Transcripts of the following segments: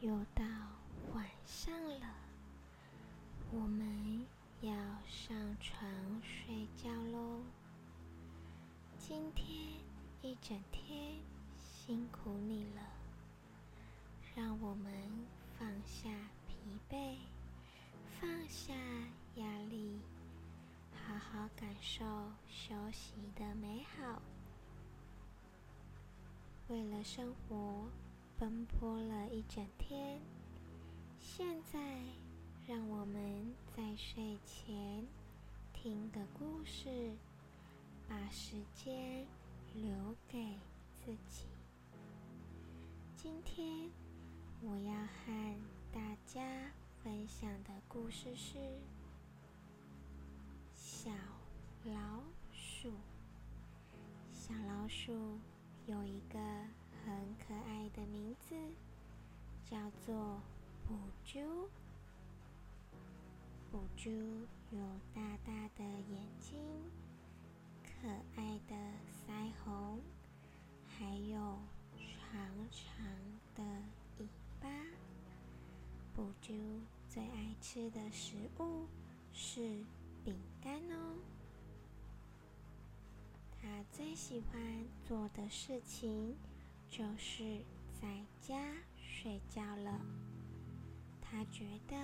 又到晚上了我们要上床睡觉喽。今天一整天辛苦你了让我们放下疲惫放下压力好好感受休息的美好。为了生活奔波了一整天，现在让我们在睡前听个故事。把时间留给自己。今天我要和大家分享的故事是《小老鼠》。小老鼠有一个很可爱的名字，叫做补珠。补珠有大大的眼睛。可爱的腮红，还有长长的尾巴。布珠最爱吃的食物是饼干哦。他最喜欢做的事情就是在家睡觉了。他觉得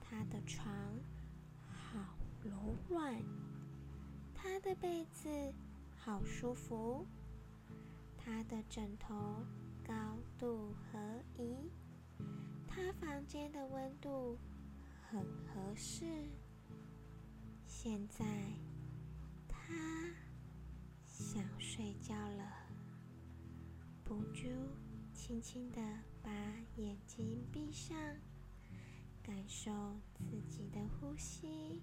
他的床好柔软。他的被子好舒服，他的枕头高度合宜，他房间的温度很合适。现在他想睡觉了，布珠轻轻的把眼睛闭上，感受自己的呼吸。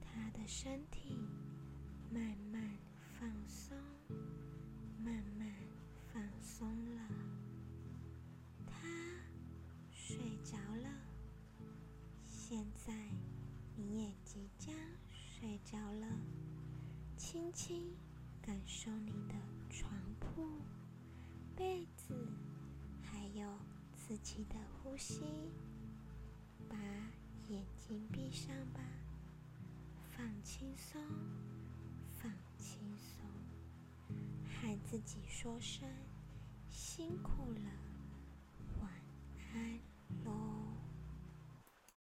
他的身体慢慢放松，慢慢放松了。他睡着了。现在你也即将睡着了。轻轻感受你的床铺、被子，还有自己的呼吸。把眼睛闭上吧。放轻松，轻松，和自己说声。